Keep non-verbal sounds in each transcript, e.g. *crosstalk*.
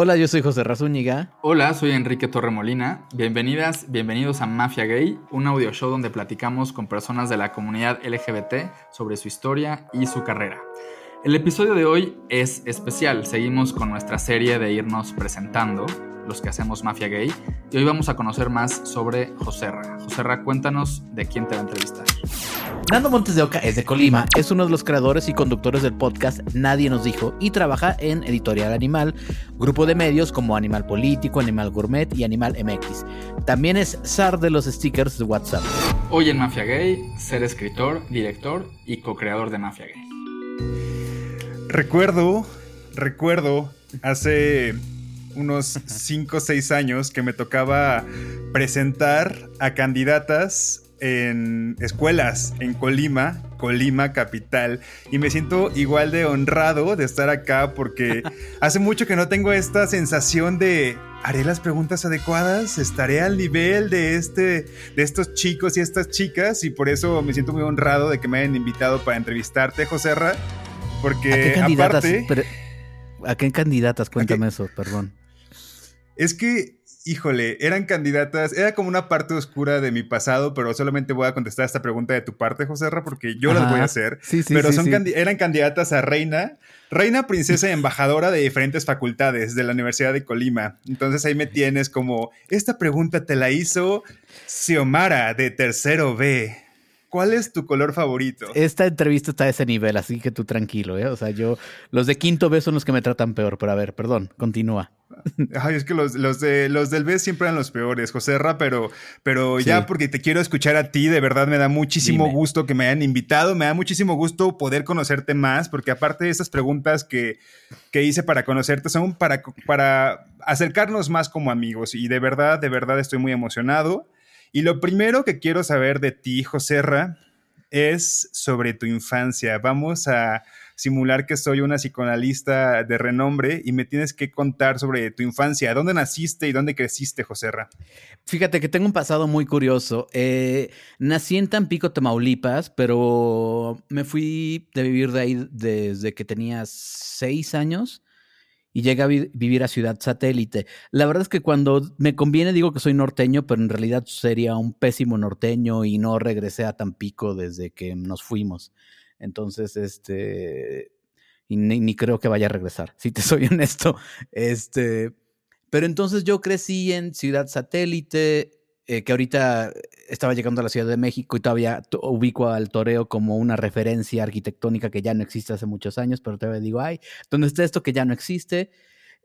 Hola, yo soy José Razúñiga. Hola, soy Enrique Torremolina. Bienvenidas, bienvenidos a Mafia Gay, un audio show donde platicamos con personas de la comunidad LGBT sobre su historia y su carrera. El episodio de hoy es especial. Seguimos con nuestra serie de irnos presentando los que hacemos Mafia Gay y hoy vamos a conocer más sobre Joserra. Joserra, cuéntanos de quién te va a entrevistar. Nando Montes de Oca es de Colima, es uno de los creadores y conductores del podcast Nadie nos dijo y trabaja en Editorial Animal, grupo de medios como Animal Político, Animal Gourmet y Animal MX. También es zar de los stickers de WhatsApp. Hoy en Mafia Gay, ser escritor, director y co-creador de Mafia Gay. Recuerdo, recuerdo hace unos 5 o 6 años que me tocaba presentar a candidatas en escuelas en Colima, Colima capital, y me siento igual de honrado de estar acá porque *laughs* hace mucho que no tengo esta sensación de haré las preguntas adecuadas, estaré al nivel de este de estos chicos y estas chicas y por eso me siento muy honrado de que me hayan invitado para entrevistarte, Joserra, porque ¿A qué candidatas? aparte ¿A qué candidatas? Cuéntame eso, perdón. Es que, híjole, eran candidatas, era como una parte oscura de mi pasado, pero solamente voy a contestar esta pregunta de tu parte, Joserra, porque yo las Ajá. voy a hacer. Sí, sí, pero sí, son sí. candi- eran candidatas a reina, reina, princesa y *laughs* embajadora de diferentes facultades de la Universidad de Colima. Entonces ahí me tienes como, esta pregunta te la hizo Xiomara de tercero B. ¿Cuál es tu color favorito? Esta entrevista está a ese nivel, así que tú tranquilo, ¿eh? O sea, yo, los de quinto B son los que me tratan peor, pero a ver, perdón, continúa. *laughs* Ay, es que los, los, de, los del B siempre eran los peores, Joserra, pero, pero ya porque te quiero escuchar a ti, de verdad me da muchísimo Dime. gusto que me hayan invitado, me da muchísimo gusto poder conocerte más, porque aparte de esas preguntas que, que hice para conocerte son para, para acercarnos más como amigos y de verdad, de verdad estoy muy emocionado. Y lo primero que quiero saber de ti, Joserra, es sobre tu infancia. Vamos a simular que soy una psicoanalista de renombre y me tienes que contar sobre tu infancia. ¿Dónde naciste y dónde creciste, Joserra? Fíjate que tengo un pasado muy curioso. Eh, nací en Tampico, Tamaulipas, pero me fui de vivir de ahí desde que tenía seis años y llegué a vi- vivir a Ciudad Satélite. La verdad es que cuando me conviene digo que soy norteño, pero en realidad sería un pésimo norteño y no regresé a Tampico desde que nos fuimos. Entonces, este, y ni, ni creo que vaya a regresar, si te *laughs* soy honesto. Este, pero entonces yo crecí en Ciudad Satélite, eh, que ahorita estaba llegando a la Ciudad de México y todavía to- ubico al toreo como una referencia arquitectónica que ya no existe hace muchos años, pero todavía digo, ay, ¿dónde está esto que ya no existe?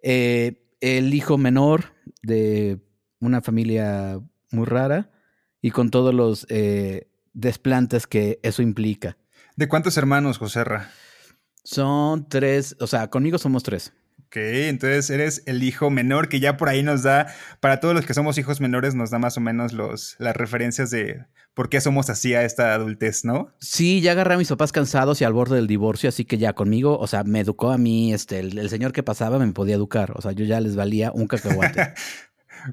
Eh, el hijo menor de una familia muy rara y con todos los eh, desplantes que eso implica. ¿De cuántos hermanos, Joserra? Son tres, o sea, conmigo somos tres. Ok, entonces eres el hijo menor que ya por ahí nos da, para todos los que somos hijos menores, nos da más o menos los, las referencias de por qué somos así a esta adultez, ¿no? Sí, ya agarré a mis papás cansados y al borde del divorcio, así que ya conmigo, o sea, me educó a mí, este, el, el señor que pasaba me podía educar, o sea, yo ya les valía un cacahuate. *laughs*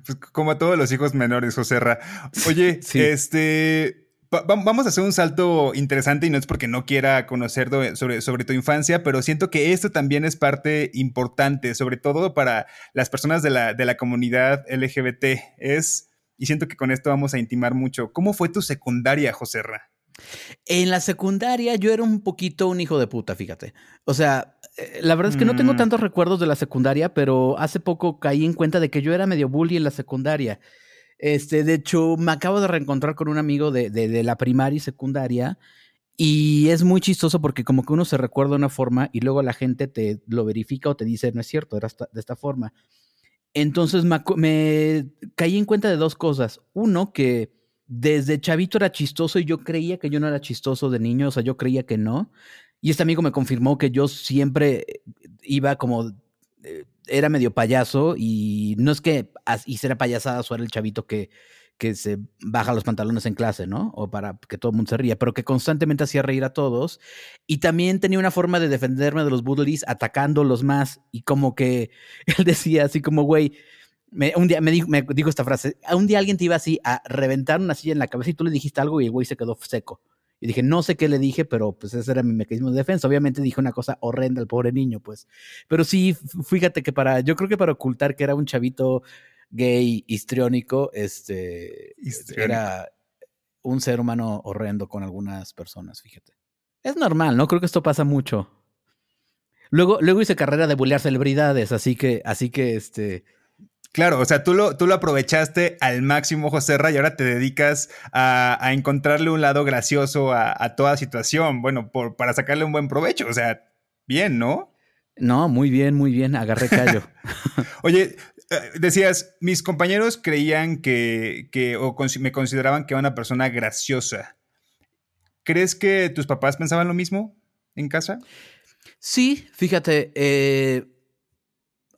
Pues como a todos los hijos menores, Joserra. Oye, *laughs* Sí. este. Va- va- vamos a hacer un salto interesante y no es porque no quiera conocer sobre, sobre tu infancia, pero siento que esto también es parte importante, sobre todo para las personas de la, de la comunidad LGBT. Es, y siento que con esto vamos a intimar mucho. ¿Cómo fue tu secundaria, Joserra? En la secundaria yo era un poquito un hijo de puta, fíjate. O sea, eh, la verdad es que no tengo Mm. tantos recuerdos de la secundaria, pero hace poco caí en cuenta de que yo era medio bully en la secundaria. Este, de hecho, me acabo de reencontrar con un amigo de, de- la primaria y secundaria. Y es muy chistoso porque como que uno se recuerda de una forma y luego la gente te lo verifica o te dice, no es cierto, era de esta forma. Entonces me, caí en cuenta de dos cosas. Uno, que desde chavito era chistoso y yo creía que yo no era chistoso de niño, o sea, yo creía que no. Y este amigo me confirmó que yo siempre iba como, eh, era medio payaso y no es que hiciera payasadas o era el chavito que, que se baja los pantalones en clase, ¿no? O para que todo el mundo se ría, pero que constantemente hacía reír a todos. Y también tenía una forma de defenderme de los bullies atacándolos más y como que *laughs* él decía así como, güey, me- un día me dijo, me dijo esta frase, un día alguien te iba así a reventar una silla en la cabeza y tú le dijiste algo y el güey se quedó seco. Y dije, no sé qué le dije, pero pues ese era mi mecanismo de defensa. Obviamente dije una cosa horrenda al pobre niño, pues. Pero sí, fíjate que para, yo creo que para ocultar que era un chavito gay histriónico, este, era un ser humano horrendo con algunas personas, fíjate. Es normal, ¿no? Creo que esto pasa mucho. Luego, luego hice carrera de bullear celebridades, así que, así que, este... Claro, o sea, tú lo, tú lo aprovechaste al máximo, José Ra, y ahora te dedicas a, encontrarle un lado gracioso a, toda situación, bueno, por, para sacarle un buen provecho, o sea, bien, ¿no? No, muy bien, muy bien, agarré callo. *laughs* *laughs* Oye, eh, decías, mis compañeros creían que, que o me consideraban que era una persona graciosa. ¿Crees que tus papás pensaban lo mismo en casa? Sí, fíjate, eh,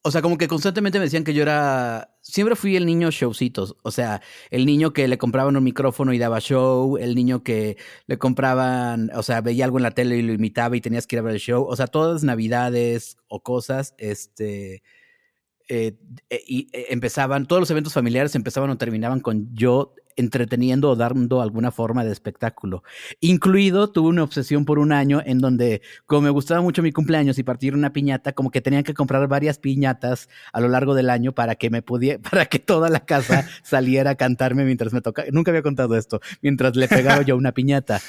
o sea, como que constantemente me decían que yo era, siempre fui el niño showcitos, o sea, el niño que le compraban un micrófono y daba show, el niño que le compraban, o sea, veía algo en la tele y lo imitaba y tenías que ir a ver el show, o sea, todas navidades o cosas, este, eh, eh, y empezaban, todos los eventos familiares empezaban o terminaban con yo entreteniendo o dando alguna forma de espectáculo. Incluido, tuve una obsesión por un año en donde, como me gustaba mucho mi cumpleaños y partir una piñata, como que tenían que comprar varias piñatas a lo largo del año para que me pudiera, *laughs* para que toda la casa *laughs* saliera a cantarme mientras me tocaba. Nunca había contado esto, mientras le pegaba yo una piñata.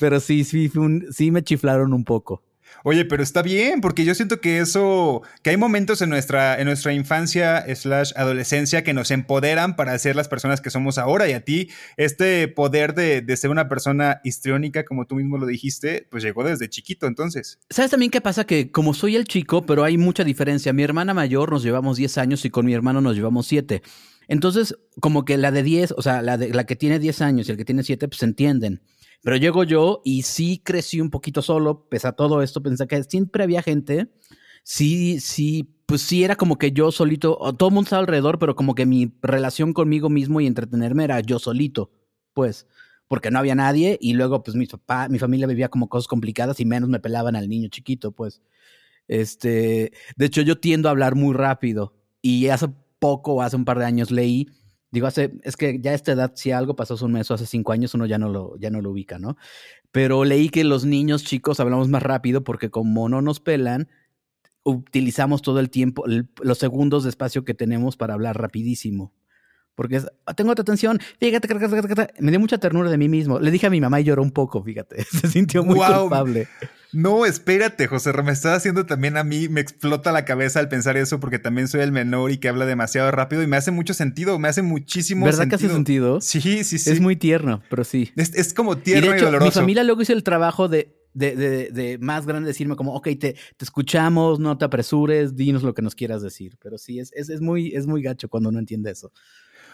Pero sí, sí, sí me chiflaron un poco. Oye, pero está bien, porque yo siento que eso, que hay momentos en nuestra, en nuestra infancia slash adolescencia que nos empoderan para ser las personas que somos ahora. Y a ti, este poder de, de ser una persona histriónica, como tú mismo lo dijiste, pues llegó desde chiquito entonces. ¿Sabes también qué pasa? Que como soy el chico, pero hay mucha diferencia. Mi hermana mayor nos llevamos 10 años y con mi hermano nos llevamos 7. Entonces, como que la de 10, o sea, la, de, la que tiene 10 años y el que tiene 7, pues se entienden. Pero llego yo y sí crecí un poquito solo, pese a todo esto, pensé que siempre había gente. Sí, sí, pues sí era como que yo solito, todo el mundo estaba alrededor, pero como que mi relación conmigo mismo y entretenerme era yo solito, pues, porque no había nadie y luego pues mi papá, mi familia vivía como cosas complicadas y menos me pelaban al niño chiquito, pues. Este, de hecho yo tiendo a hablar muy rápido y hace poco, hace un par de años leí Digo, hace, es que ya a esta edad, si algo pasó hace un mes o hace cinco años, uno ya no lo, ya no lo ubica, ¿no? Pero leí que los niños chicos hablamos más rápido porque como no nos pelan, utilizamos todo el tiempo, los segundos de espacio que tenemos para hablar rapidísimo. Porque es, ah, tengo otra atención, fíjate, me dio mucha ternura de mí mismo. Le dije a mi mamá y lloró un poco, fíjate, *laughs* se sintió muy culpable. No, espérate, José, me estás haciendo también a mí, me explota la cabeza al pensar eso porque también soy el menor y que habla demasiado rápido y me hace mucho sentido, me hace muchísimo sentido. ¿Verdad que hace sentido? Sí, sí, sí. Es muy tierno, pero sí. Es, como tierno y, de hecho, Mi familia luego hizo el trabajo de, de, de, de, más grande decirme como, ok, te, te, escuchamos, no te apresures, dinos lo que nos quieras decir. Pero sí, es, es, es, muy, es muy gacho cuando no entiende eso.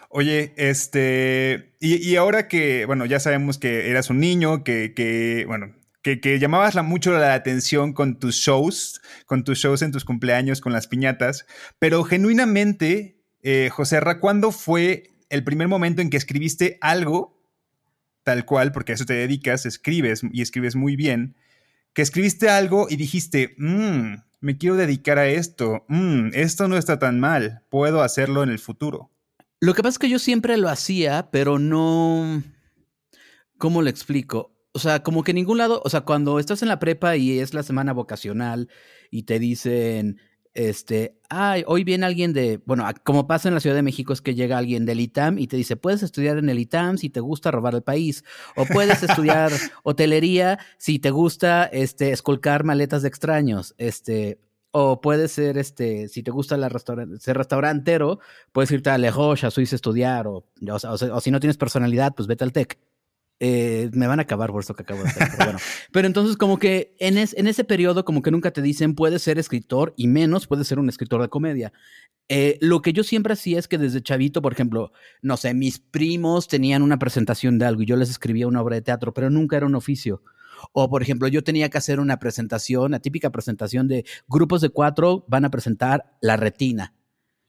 Oye, este, y, y, ahora que, bueno, ya sabemos que eras un niño, que, que bueno, que, llamabas la, mucho la atención con tus shows, con tus shows en tus cumpleaños, con las piñatas, pero genuinamente, eh, José Ra, ¿cuándo fue el primer momento en que escribiste algo, tal cual, porque a eso te dedicas, escribes y escribes muy bien, que escribiste algo y dijiste, mmm, me quiero dedicar a esto, mmm, esto no está tan mal, puedo hacerlo en el futuro? Lo que pasa es que yo siempre lo hacía, pero no... ¿Cómo lo explico? O sea, como que en ningún lado, o sea, cuando estás en la prepa y es la semana vocacional y te dicen, este, ay, hoy viene alguien de, bueno, como pasa en la Ciudad de México es que llega alguien del ITAM y te dice, puedes estudiar en el ITAM si te gusta robar el país, o puedes estudiar *laughs* hotelería si te gusta, este, escolcar maletas de extraños, este, o puedes ser, este, si te gusta la ser restaurantero, puedes irte a Le Roche, a Suiza a estudiar, o, o si no tienes personalidad, pues vete al TEC. Eh, me van a acabar por esto que acabo de hacer, pero bueno. Pero entonces, como que en, en, ese periodo, como que nunca te dicen puedes ser escritor y menos puedes ser un escritor de comedia. Eh, lo que yo siempre hacía es que desde chavito, por ejemplo, no sé, mis primos tenían una presentación de algo y yo les escribía una obra de teatro, pero nunca era un oficio. O, por ejemplo, yo tenía que hacer una presentación, la típica presentación de grupos de cuatro van a presentar La Retina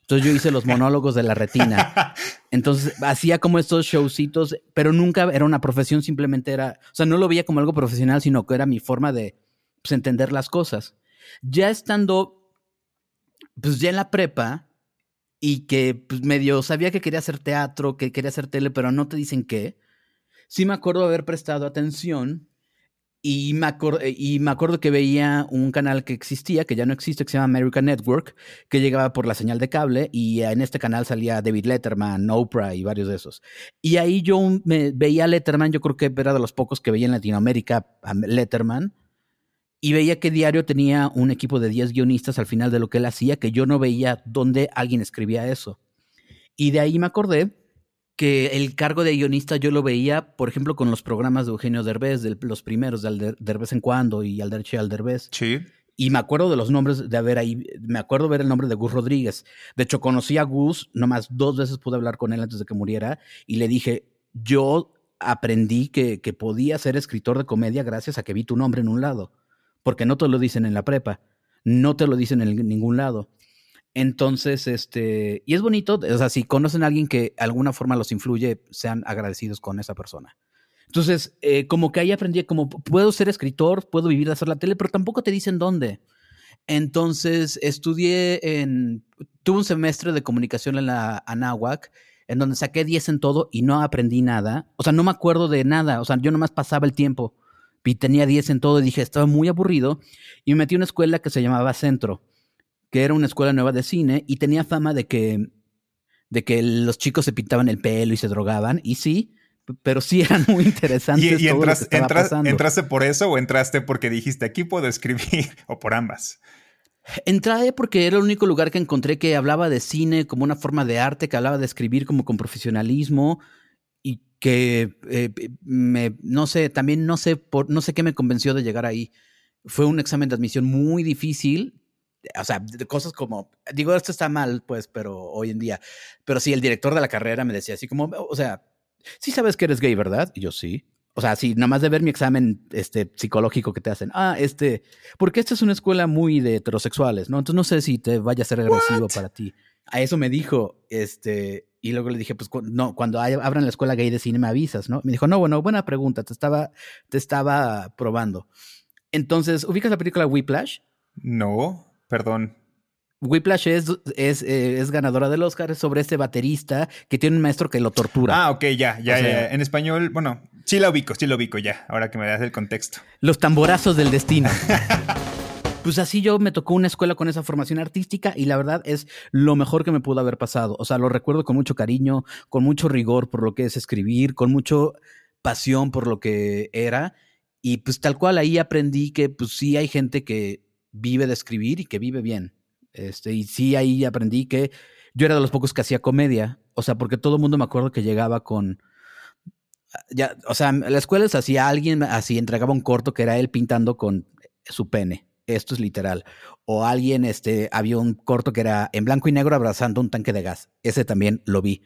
entonces yo hice los *laughs* monólogos de la retina. Entonces hacía como estos showcitos, pero nunca era una profesión, simplemente era, o sea, no lo veía como algo profesional, sino que era mi forma de pues, entender las cosas. Ya estando, pues ya en la prepa, y que pues, medio sabía que quería hacer teatro, que quería hacer tele, pero no te dicen qué. sí me acuerdo haber prestado atención y me, y me acuerdo que veía un canal que existía, que ya no existe, que se llama American Network, que llegaba por la señal de cable y en este canal salía David Letterman, Oprah y varios de esos. Y ahí yo me veía Letterman, yo creo que era de los pocos que veía en Latinoamérica a Letterman, y veía que diario tenía un equipo de 10 guionistas al final de lo que él hacía, que yo no veía dónde alguien escribía eso. Y de ahí me acordé que el cargo de guionista yo lo veía, por ejemplo, con los programas de Eugenio Derbez, de los primeros, de Derbez en cuando y Alderche Alderbez. Sí. Y me acuerdo de los nombres de haber ahí, me acuerdo ver el nombre de Gus Rodríguez. De hecho, conocí a Gus, nomás dos veces pude hablar con él antes de que muriera, y le dije, yo aprendí que, que podía ser escritor de comedia gracias a que vi tu nombre en un lado, porque no te lo dicen en la prepa, no te lo dicen en ningún lado. Entonces, este, y es bonito, o sea, si conocen a alguien que de alguna forma los influye, sean agradecidos con esa persona. Entonces, eh, como que ahí aprendí, como puedo ser escritor, puedo vivir de hacer la tele, pero tampoco te dicen dónde. Entonces, estudié en, tuve un semestre de comunicación en la Anáhuac, en donde saqué 10 en todo y no aprendí nada. O sea, no me acuerdo de nada, o sea, yo nomás pasaba el tiempo y tenía 10 en todo y dije, estaba muy aburrido y me metí a una escuela que se llamaba Centro que era una escuela nueva de cine y tenía fama de que, de que los chicos se pintaban el pelo y se drogaban, y sí, pero sí eran muy *laughs* interesantes. ¿Y, entraste por eso o entraste porque dijiste aquí puedo escribir *laughs* o por ambas? Entré porque era el único lugar que encontré que hablaba de cine como una forma de arte, que hablaba de escribir como con profesionalismo y que eh, me, no sé, también no sé, por, no sé qué me convenció de llegar ahí. Fue un examen de admisión muy difícil, o sea, cosas como, digo, esto está mal, pues, pero hoy en día, pero sí, el director de la carrera me decía así como, o sea, sí sabes que eres gay, ¿verdad? Y yo sí. O sea, sí, nada más de ver mi examen este, psicológico que te hacen. Ah, este, porque esta es una escuela muy de heterosexuales, ¿no? Entonces no sé si te vaya a ser agresivo para ti. A eso me dijo, este, y luego le dije, pues no, cuando abran la escuela gay de cine me avisas, ¿no? Me dijo, no, bueno, buena pregunta, te estaba, te estaba probando. Entonces, ¿ubicas la película Whiplash? No. Perdón. Whiplash es, es, eh, es, ganadora del Oscar sobre este baterista que tiene un maestro que lo tortura. Ah, ok, ya, ya, ya. En español, bueno, sí la ubico, sí la ubico ya, ahora que me das el contexto. Los tamborazos del destino. *laughs* pues así yo me tocó una escuela con esa formación artística y la verdad es lo mejor que me pudo haber pasado. O sea, lo recuerdo con mucho cariño, con mucho rigor por lo que es escribir, con mucho pasión por lo que era. Y pues tal cual ahí aprendí que pues sí hay gente que vive de escribir y que vive bien. Este, y sí, ahí aprendí que yo era de los pocos que hacía comedia. O sea, porque todo el mundo me acuerdo que llegaba con. Ya, o sea, la escuela es así, alguien así entregaba un corto que era él pintando con su pene. Esto es literal. O alguien, este, había un corto que era en blanco y negro abrazando un tanque de gas. Ese también lo vi.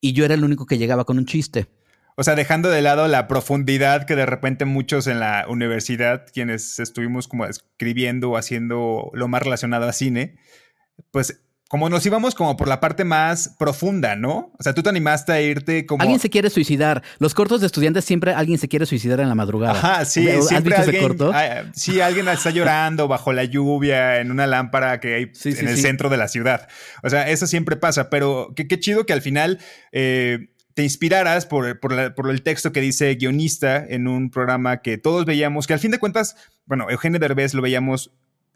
Y yo era el único que llegaba con un chiste. O sea, dejando de lado la profundidad que de repente muchos en la universidad, quienes estuvimos como escribiendo o haciendo lo más relacionado a cine, pues como nos íbamos como por la parte más profunda, ¿no? O sea, tú te animaste a irte como... Alguien se quiere suicidar. Los cortos de estudiantes siempre alguien se quiere suicidar en la madrugada. Ajá, sí, siempre alguien, corto? Ah, sí, alguien está llorando bajo la lluvia en una lámpara que hay en el centro de la ciudad. O sea, eso siempre pasa, pero qué, qué chido que al final... Eh, te inspiraras por, por, el texto que dice guionista en un programa que todos veíamos, que al fin de cuentas, bueno, Eugenio Derbez lo veíamos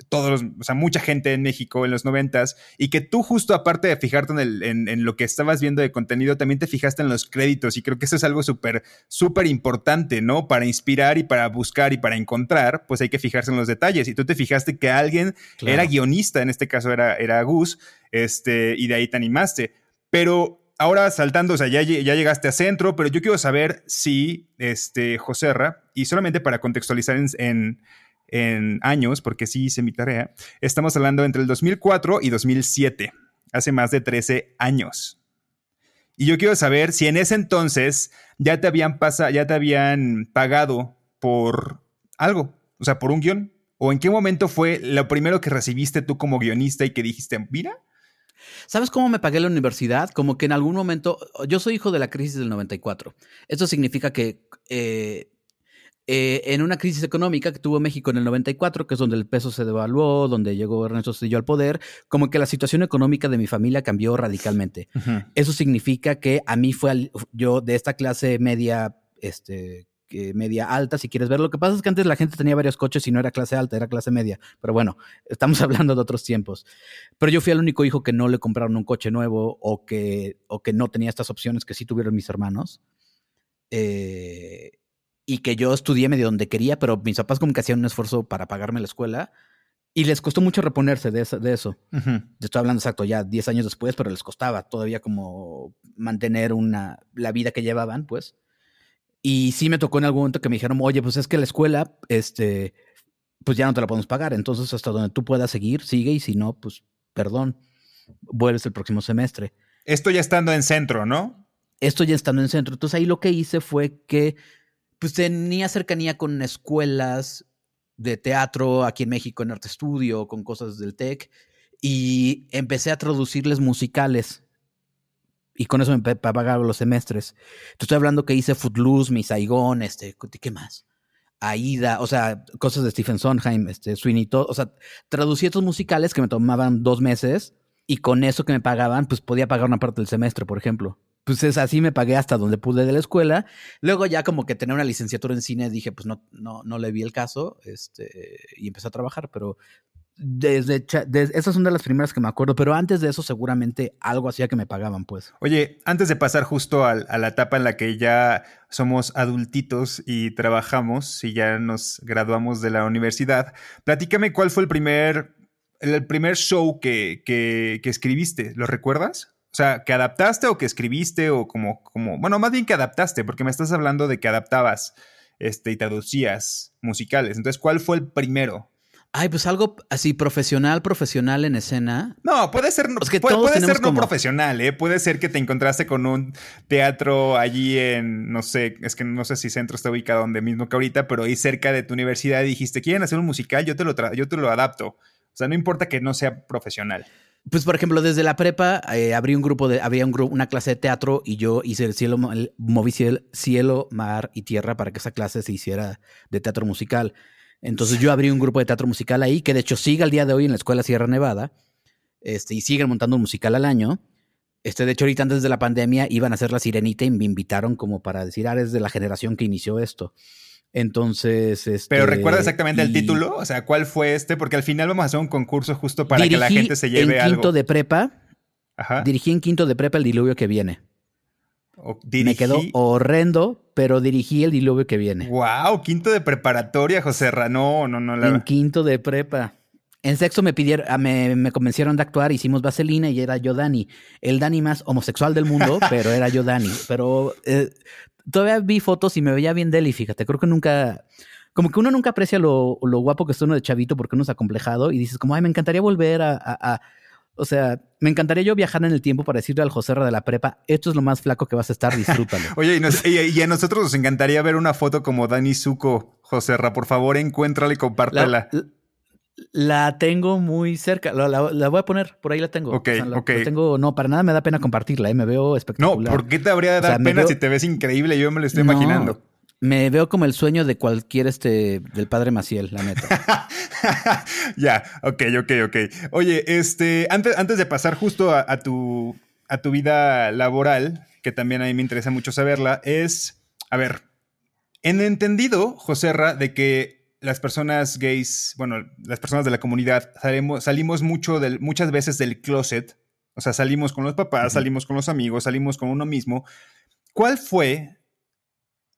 todos, o sea, mucha gente en México en los noventas, y que tú justo aparte de fijarte en, el, en, lo que estabas viendo de contenido, también te fijaste en los créditos, y creo que eso es algo súper, súper importante, ¿no? Para inspirar y para buscar y para encontrar, pues hay que fijarse en los detalles, y tú te fijaste que alguien era guionista, en este caso era, era Gus, este, y de ahí te animaste, pero ahora saltando, o sea, ya, ya, llegaste a centro, pero yo quiero saber si, este, Joserra, y solamente para contextualizar en, años, porque sí hice mi tarea, estamos hablando entre el 2004 y 2007, hace más de 13 años. Y yo quiero saber si en ese entonces ya te habían ya te habían pagado por algo, o sea, por un guion, o en qué momento fue lo primero que recibiste tú como guionista y que dijiste, mira, ¿Sabes cómo me pagué la universidad? Como que en algún momento, yo soy hijo de la crisis del 94. Esto significa que eh, eh, en una crisis económica que tuvo México en el 94, que es donde el peso se devaluó, donde llegó Ernesto Cedillo al poder, como que la situación económica de mi familia cambió radicalmente. Eso significa que a mí fue, yo de esta clase media este, media alta, si quieres ver. Lo que pasa es que antes la gente tenía varios coches y no era clase alta, era clase media. Pero bueno, *laughs* estamos hablando de otros tiempos. Pero yo fui el único hijo que no le compraron un coche nuevo o que, o que no tenía estas opciones que sí tuvieron mis hermanos. Eh, y que yo estudié medio donde quería, pero mis papás como que hacían un esfuerzo para pagarme la escuela. Y les costó mucho reponerse de eso. De eso. Estoy hablando exacto ya 10 años después, pero les costaba todavía como mantener una, la vida que llevaban, pues. Y sí me tocó en algún momento que me dijeron, oye, pues es que la escuela, este, pues ya no te la podemos pagar. Entonces, hasta donde tú puedas seguir, sigue. Y si no, pues, perdón, vuelves el próximo semestre. Esto ya estando en centro, ¿no? Esto ya estando en centro. Entonces ahí lo que hice fue que, pues tenía cercanía con escuelas de teatro aquí en México, en Arte Estudio, con cosas del TEC. Y empecé a traducirles musicales y con eso me pagaba los semestres. Te estoy hablando que hice Footloose, Mi Saigon, este, ¿qué más? Aida, o sea, cosas de Stephen Sondheim, este, Sweeney Todd, o sea, traducí estos musicales que me tomaban dos meses y con eso que me pagaban, pues podía pagar una parte del semestre, por ejemplo. Pues es así me pagué hasta donde pude de la escuela. Luego ya como que tener una licenciatura en cine dije, pues no, no, no le vi el caso, este, y empecé a trabajar, pero desde, esas son de las primeras que me acuerdo, pero antes de eso seguramente algo hacía que me pagaban, pues. Oye, antes de pasar justo a, la etapa en la que ya somos adultitos y trabajamos y ya nos graduamos de la universidad, platícame cuál fue el primer, el primer show que, que, escribiste, ¿lo recuerdas? O sea, que adaptaste o que escribiste o como, como, bueno, más bien que adaptaste, porque me estás hablando de que adaptabas este, y traducías musicales. Entonces, ¿cuál fue el primero? Ay, pues algo así profesional, profesional en escena. No, puede ser, puede, ser no profesional, ¿eh? Puede ser que te encontraste con un teatro allí en, no sé, es que no sé si centro está ubicado donde mismo que ahorita, pero ahí cerca de tu universidad y dijiste, ¿quieren hacer un musical? Yo te lo, yo te lo adapto. O sea, no importa que no sea profesional. Pues, por ejemplo, desde la prepa eh, abrí un grupo de, había un grupo, una clase de teatro y yo hice el cielo, moví cielo, mar y tierra para que esa clase se hiciera de teatro musical. Entonces yo abrí un grupo de teatro musical ahí, que de hecho sigue al día de hoy en la Escuela Sierra Nevada, este, y siguen montando un musical al año. Este, de hecho, ahorita antes de la pandemia iban a hacer la sirenita y me invitaron como para decir, ah, eres de la generación que inició esto. Entonces, este, Pero recuerda exactamente el título, o sea, ¿cuál fue este? Porque al final vamos a hacer un concurso justo para que la gente se lleve en quinto de prepa. Ajá. Dirigí en quinto de prepa el diluvio que viene. Me quedó horrendo, pero dirigí el diluvio que viene. ¡Wow! Quinto de preparatoria, José No, no, no. En quinto de prepa. En sexto me pidieron, ah, me, me, convencieron de actuar, hicimos Vaselina y era yo Dani. El Dani más homosexual del mundo, *laughs* pero era yo Dani. Pero eh, todavía vi fotos y me veía bien deli, fíjate. Creo que nunca, como que uno nunca aprecia lo, lo guapo que está uno de chavito porque uno es acomplejado y dices como, ay, me encantaría volver a o sea, me encantaría yo viajar en el tiempo para decirle al José de la prepa, esto es lo más flaco que vas a estar, disfrútalo. *laughs* Oye, y, a nosotros nos encantaría ver una foto como Dani Zuko, José Por favor, encuéntrala y compártela. La, tengo muy cerca. La, voy a poner, por ahí la tengo. Ok, ok. tengo, no, para nada me da pena compartirla, ¿eh? me veo espectacular. No, ¿por qué te habría de dar pena si te ves increíble? Yo me lo estoy imaginando. Me veo como el sueño de cualquier este del padre Maciel, la neta. *laughs* ya, ok, ok, ok. Oye, este, antes, antes de pasar justo a, tu, a tu vida laboral, que también a mí me interesa mucho saberla, es, a ver, en entendido, Joserra, de que las personas gays, bueno, las personas de la comunidad, salimos, salimos mucho del, muchas veces del closet, o sea, salimos con los papás, salimos con los amigos, salimos con uno mismo. ¿Cuál fue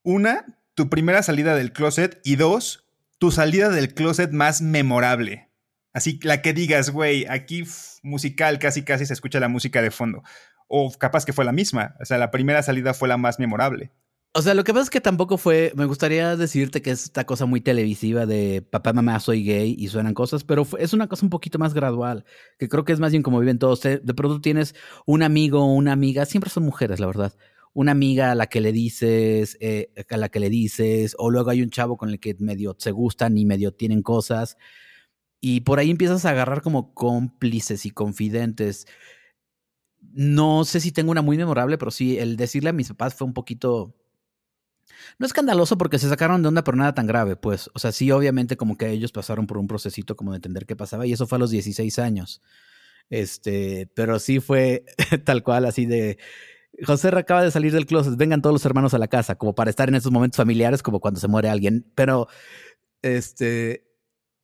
una, tu primera salida del closet y dos, tu salida del closet más memorable. Así, la que digas, güey, aquí musical, casi casi se escucha la música de fondo. O capaz que fue la misma. O sea, la primera salida fue la más memorable. O sea, lo que pasa es que tampoco fue. Me gustaría decirte que es esta cosa muy televisiva de papá, mamá, soy gay y suenan cosas, pero es una cosa un poquito más gradual, que creo que es más bien como viven todos. De pronto tienes un amigo o una amiga, siempre son mujeres, la verdad una amiga a la que le dices, eh, a la que le dices, o luego hay un chavo con el que medio se gustan y medio tienen cosas. Y por ahí empiezas a agarrar como cómplices y confidentes. No sé si tengo una muy memorable, pero sí, el decirle a mis papás fue un poquito. No escandaloso porque se sacaron de onda, pero nada tan grave, pues. O sea, sí, obviamente, como que ellos pasaron por un procesito como de entender qué pasaba, y eso fue a los 16 años. Este, pero sí fue *laughs* tal cual, así de José acaba de salir del closet, vengan todos los hermanos a la casa, como para estar en esos momentos familiares, como cuando se muere alguien. Pero, este,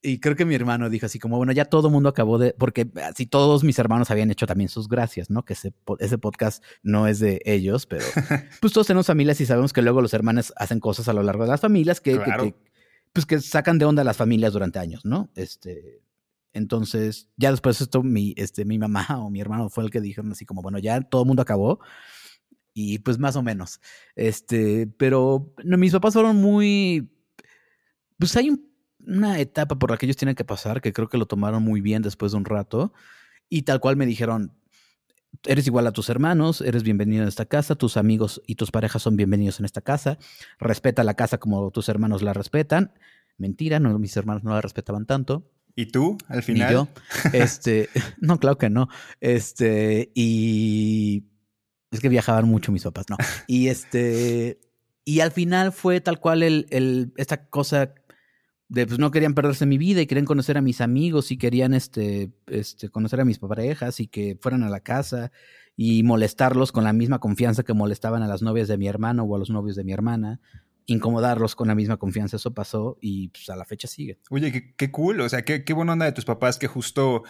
y creo que mi hermano dijo así como, bueno, ya todo el mundo acabó de, porque así todos mis hermanos habían hecho también sus gracias, ¿no? Que ese, ese podcast no es de ellos, pero *laughs* pues todos tenemos familias y sabemos que luego los hermanos hacen cosas a lo largo de las familias que, que, pues que sacan de onda a las familias durante años, ¿no? Este, entonces, ya después esto, mi, este, mi mamá *laughs* o mi hermano fue el que dijeron así como, bueno, ya todo el mundo acabó. Y pues más o menos. Este, pero no, mis papás fueron muy. Pues hay una etapa por la que ellos tienen que pasar, que creo que lo tomaron muy bien después de un rato. Y tal cual me dijeron: eres igual a tus hermanos, eres bienvenido en esta casa, tus amigos y tus parejas son bienvenidos en esta casa, respeta la casa como tus hermanos la respetan. Mentira, no, mis hermanos no la respetaban tanto. ¿Y tú, al final? Y *laughs* yo. Este, no, claro que no. Este, y es que viajaban mucho mis papás, no. Y este, y al final fue tal cual el, el, esta cosa de pues no querían perderse mi vida y querían conocer a mis amigos y querían este, este, conocer a mis parejas y que fueran a la casa y molestarlos con la misma confianza que molestaban a las novias de mi hermano o a los novios de mi hermana incomodarlos con la misma confianza. Eso pasó y pues, a la fecha sigue. Oye, qué, qué cool. O sea, qué, qué buena onda de tus papás que justo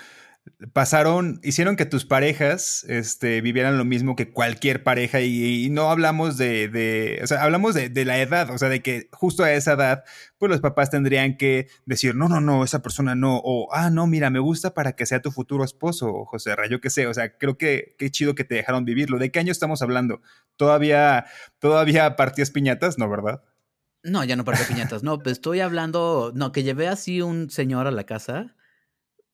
pasaron, hicieron que tus parejas este, vivieran lo mismo que cualquier pareja y, no hablamos de, de, o sea, hablamos de, de, la edad, o sea, de que justo a esa edad, pues los papás tendrían que decir, no, no, no, esa persona no, o, ah, no, mira, me gusta para que sea tu futuro esposo, José Rayo, qué sé, o sea, creo que qué chido que te dejaron vivirlo. ¿De qué año estamos hablando? ¿Todavía, todavía partías piñatas? No, ¿verdad? No, ya no partía piñatas, no, pues estoy hablando, no, que llevé así un señor a la casa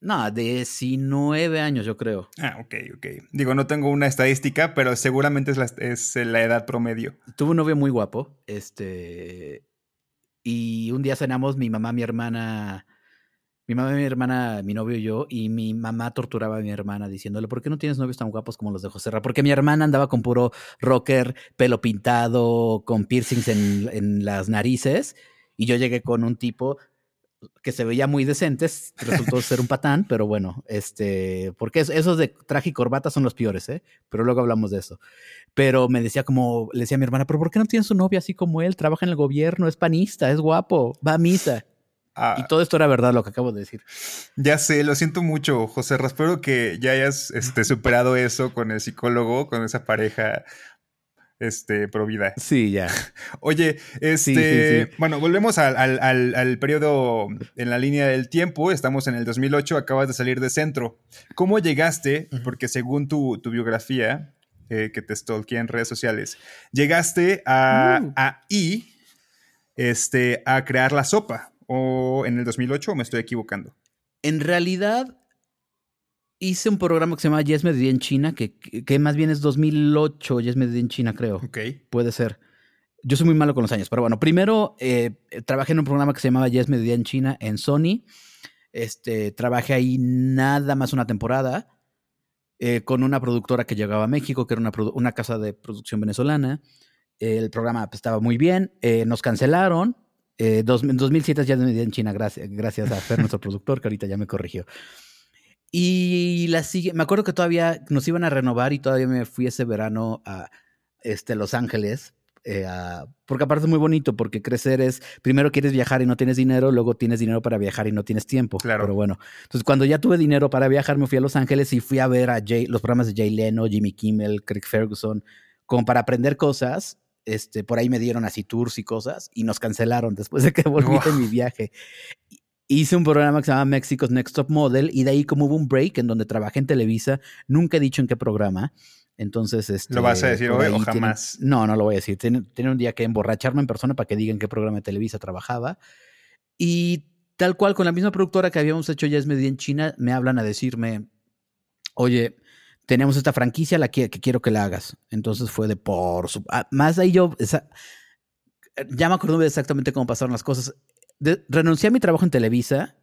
no, 19 años yo creo. Ah, ok, ok. Digo, no tengo una estadística, pero seguramente es la, es la edad promedio. Tuve un novio muy guapo, este... Y un día cenamos mi mamá, mi hermana, mi mamá, mi hermana, mi novio y yo, y mi mamá torturaba a mi hermana diciéndole, ¿por qué no tienes novios tan guapos como los de José Ra? Porque mi hermana andaba con puro rocker, pelo pintado, con piercings en, en las narices, y yo llegué con un tipo que se veía muy decentes, resultó ser un patán, *laughs* pero bueno, este, porque esos de traje y corbata son los peores, ¿eh? Pero luego hablamos de eso. Pero me decía como, le decía a mi hermana, pero ¿por qué no tiene su novia así como él? Trabaja en el gobierno, es panista, es guapo, va a misa. Ah. y todo esto era verdad lo que acabo de decir. Ya sé, lo siento mucho, José. Espero que ya hayas este, superado eso con el psicólogo, con esa pareja este, pro vida. Sí, ya. *laughs* Oye, este, bueno, volvemos al, periodo en la línea del tiempo. Estamos en el 2008, acabas de salir de centro. ¿Cómo llegaste? Porque según tu, biografía, eh, que te stalkeé en redes sociales, llegaste a, uh. a I, este, a crear la sopa. ¿O en el 2008 o me estoy equivocando? En realidad, hice un programa que se llama Yes Mediodía en China, que, que, más bien es 2008, Yes Mediodía en China, creo. Ok. Puede ser. Yo soy muy malo con los años, pero bueno, primero eh, trabajé en un programa que se llamaba Yes Mediodía en China en Sony. Este, trabajé ahí nada más una temporada eh, con una productora que llegaba a México, que era una, una casa de producción venezolana. el programa pues, estaba muy bien, eh, nos cancelaron. en 2007 ya en China, gracias, gracias a Fer, nuestro productor, que ahorita ya me corrigió. Y la sigue, me acuerdo que todavía nos iban a renovar y todavía me fui ese verano a este, Los Ángeles. Eh, porque aparte es muy bonito, porque crecer es, primero quieres viajar y no tienes dinero, luego tienes dinero para viajar y no tienes tiempo. Claro. Pero bueno, entonces cuando ya tuve dinero para viajar, me fui a Los Ángeles y fui a ver a Jay, los programas de Jay Leno, Jimmy Kimmel, Craig Ferguson, como para aprender cosas. Este, por ahí me dieron así tours y cosas y nos cancelaron después de que volví de mi viaje hice un programa que se llama Mexico's Next Top Model y de ahí como hubo un break en donde trabajé en Televisa, nunca he dicho en qué programa. Entonces, este, ¿Lo vas a decir hoy o jamás? no, no lo voy a decir. Tiene, un día que emborracharme en persona para que digan qué programa de Televisa trabajaba. Y tal cual, con la misma productora que habíamos hecho ya es media en China, me hablan a decirme, oye, tenemos esta franquicia la que, quiero que la hagas. Entonces fue de por su... Ah, más ahí yo... ya me acuerdo exactamente cómo pasaron las cosas renuncié a mi trabajo en Televisa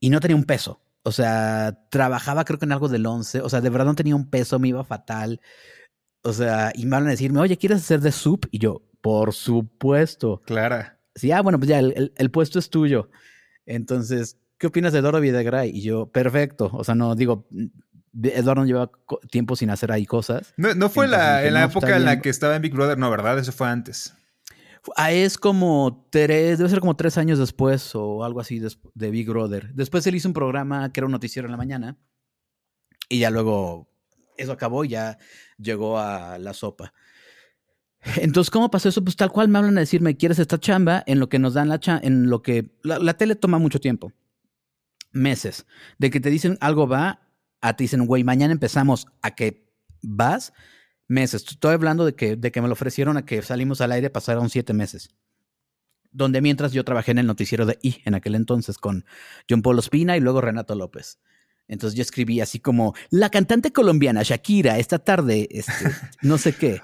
y no tenía un peso. O sea, trabajaba creo que en algo del 11. O sea, de verdad no tenía un peso, me iba fatal. O sea, y me van a decirme, oye, ¿quieres hacer de sub? Y yo, por supuesto. Clara. Sí, ah, bueno, pues ya, el, puesto es tuyo. Entonces, ¿qué opinas de Doro Videgaray? Y yo, perfecto. O sea, no digo, Eduardo no llevaba tiempo sin hacer ahí cosas. No, fue la, en la época en la que estaba en Big Brother, no, ¿verdad? Eso fue antes. Es como tres, debe ser como tres años después o algo así de, Big Brother. Después él hizo un programa que era un noticiero en la mañana y ya luego eso acabó y ya llegó a la sopa. Entonces, ¿cómo pasó eso? Pues tal cual me hablan a decirme, ¿quieres esta chamba? En lo que nos dan la chamba, en lo que... La, tele toma mucho tiempo. Meses. De que te dicen algo va, a te dicen, güey, mañana empezamos a que vas, meses. Estoy hablando de que, de que me lo ofrecieron a que salimos al aire, pasaron siete meses. Donde mientras yo trabajé en el noticiero de I en aquel entonces con John Paul Espina y luego Renato López. Entonces yo escribí así como, la cantante colombiana Shakira, esta tarde, este, *laughs* no sé qué.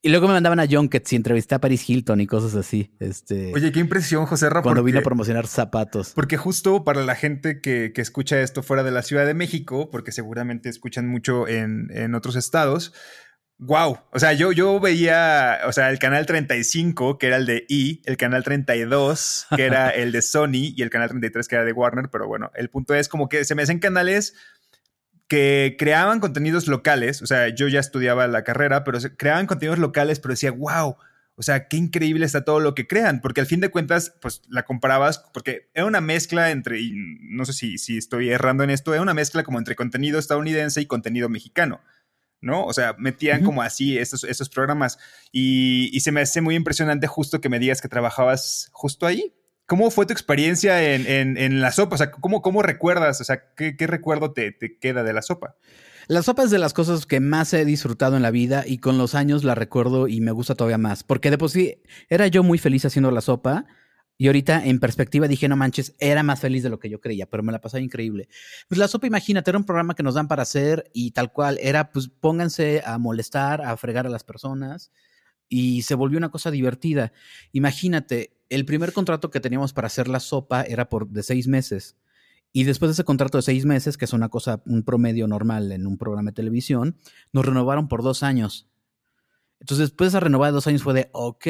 Y luego me mandaban a Junkets y entrevisté a Paris Hilton y cosas así. Este, Oye, qué impresión, José Rafa. Cuando vino a promocionar zapatos. Porque justo para la gente que, escucha esto fuera de la Ciudad de México, porque seguramente escuchan mucho en, en otros estados, Wow, o sea, yo, yo veía, o sea, el canal 35, que era el de E, el canal 32, que era *laughs* el de Sony, y el canal 33, que era de Warner, pero bueno, el punto es como que se me hacen canales que creaban contenidos locales, o sea, yo ya estudiaba la carrera, pero creaban contenidos locales, pero decía, wow, o sea, qué increíble está todo lo que crean, porque al fin de cuentas, pues la comparabas, porque era una mezcla entre, y no sé si, si estoy errando en esto, era una mezcla como entre contenido estadounidense y contenido mexicano. ¿No? O sea, metían como así estos, estos programas y, se me hace muy impresionante justo que me digas que trabajabas justo ahí. ¿Cómo fue tu experiencia en, la sopa? O sea, ¿cómo, cómo recuerdas? O sea, ¿qué, recuerdo te, queda de la sopa? La sopa es de las cosas que más he disfrutado en la vida y con los años la recuerdo y me gusta todavía más. Porque de por sí era yo muy feliz haciendo la sopa y ahorita en perspectiva dije, no manches, era más feliz de lo que yo creía, pero me la pasaba increíble. Pues la sopa, imagínate, era un programa que nos dan para hacer y tal cual, era pues pónganse a molestar, a fregar a las personas y se volvió una cosa divertida. Imagínate, el primer contrato que teníamos para hacer la sopa era por de seis meses. Y después de ese contrato de seis meses, que es una cosa, un promedio normal en un programa de televisión, nos renovaron por dos años. Entonces, después de esa renovada de dos años fue de, ok,